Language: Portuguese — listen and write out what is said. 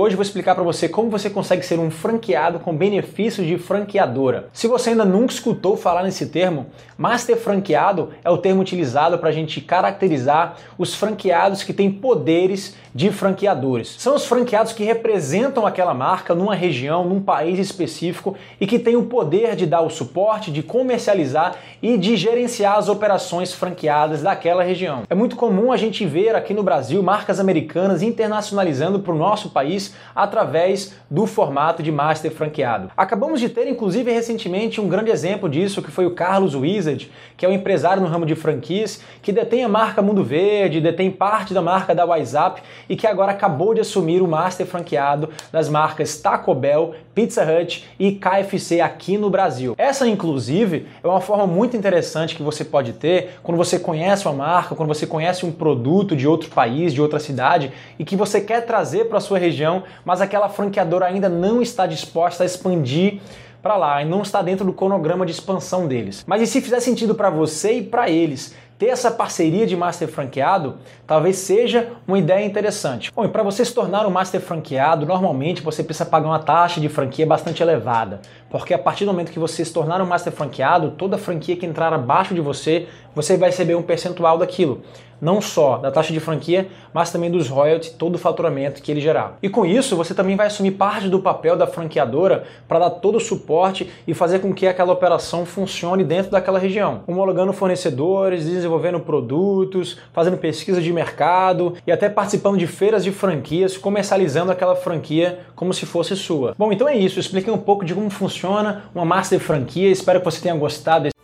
Hoje vou explicar para você como você consegue ser um franqueado com benefícios de franqueadora. Se você ainda nunca escutou falar nesse termo, master franqueado é o termo utilizado para a gente caracterizar os franqueados que têm poderes de franqueadores. São os franqueados que representam aquela marca numa região, num país específico e que têm o poder de dar o suporte, de comercializar e de gerenciar as operações franqueadas daquela região. É muito comum a gente ver aqui no Brasil marcas americanas internacionalizando para o nosso país através do formato de master franqueado. Acabamos de ter, inclusive, recentemente um grande exemplo disso, que foi o Carlos Wizard, que é um empresário no ramo de franquias, que detém a marca Mundo Verde, detém parte da marca da WhatsApp e que agora acabou de assumir o master franqueado das marcas Taco Bell, Pizza Hut e KFC aqui no Brasil. Essa, inclusive, é uma forma muito interessante que você pode ter quando você conhece uma marca, quando você conhece um produto de outro país, de outra cidade e que você quer trazer para sua região mas aquela franqueadora ainda não está disposta a expandir para lá e não está dentro do cronograma de expansão deles. Mas e se fizer sentido para você e para eles ter essa parceria de master franqueado talvez seja uma ideia interessante. Bom, e para você se tornar um master franqueado, normalmente você precisa pagar uma taxa de franquia bastante elevada, porque a partir do momento que você se tornar um master franqueado, toda franquia que entrar abaixo de você, você vai receber um percentual daquilo não só da taxa de franquia, mas também dos royalties, todo o faturamento que ele gerar. E com isso, você também vai assumir parte do papel da franqueadora para dar todo o suporte e fazer com que aquela operação funcione dentro daquela região, homologando fornecedores, desenvolvendo produtos, fazendo pesquisa de mercado e até participando de feiras de franquias, comercializando aquela franquia como se fosse sua. Bom, então é isso, expliquei um pouco de como funciona uma master franquia, espero que você tenha gostado.